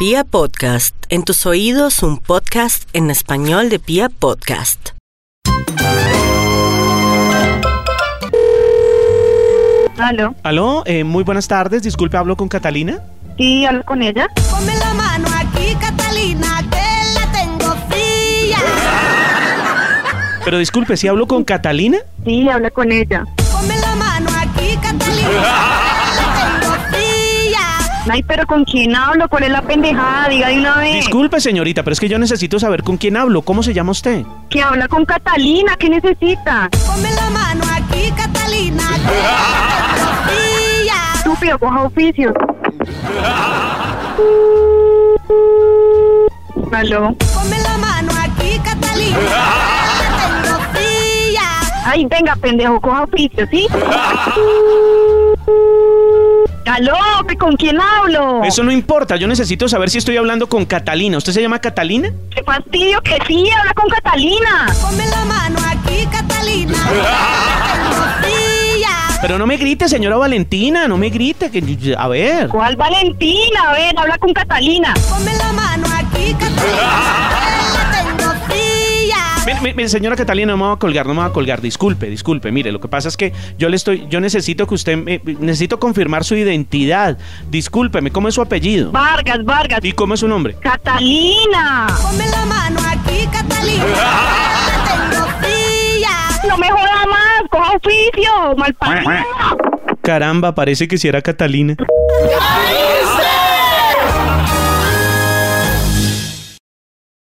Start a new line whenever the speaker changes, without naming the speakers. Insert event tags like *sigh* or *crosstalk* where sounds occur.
Pia Podcast, en tus oídos un podcast en español de Pia Podcast.
Aló.
Aló, eh, muy buenas tardes. Disculpe, hablo con Catalina.
Sí, hablo con ella.
Ponme la mano aquí, Catalina, que la tengo fría.
Pero disculpe, ¿sí hablo con Catalina?
Sí, habla con ella.
Ponme la mano aquí, Catalina,
Ay, pero ¿con quién hablo? ¿Cuál es la pendejada? Diga de una vez.
Disculpe, señorita, pero es que yo necesito saber con quién hablo. ¿Cómo se llama usted?
Que habla con Catalina. ¿Qué necesita?
Ponme la mano aquí, Catalina. *laughs*
Estúpido, coja oficio. Aló.
Ponme la mano aquí, Catalina. *laughs*
Ay, venga, pendejo, coja oficio, ¿sí? *laughs* Aló, ¿que ¿con quién hablo?
Eso no importa, yo necesito saber si estoy hablando con Catalina. ¿Usted se llama Catalina?
Qué fastidio que sí, habla con Catalina.
Ponme la mano aquí, Catalina. *laughs*
Pero no me grite, señora Valentina, no me grite. Que, a ver.
¿Cuál Valentina? A ver, habla con Catalina.
Ponme la mano aquí, Catalina,
mire, mire, señora Catalina, no me va a colgar, no me va a colgar. Disculpe, disculpe. Mire, lo que pasa es que yo le estoy, yo necesito que usted, me- necesito confirmar su identidad. Discúlpeme, ¿cómo es su apellido?
Vargas, Vargas.
¿Y cómo es su nombre?
Catalina.
Ponme la mano aquí, Catalina. *laughs*
No me joda más, coja oficio, mal
Caramba, parece que si era Catalina.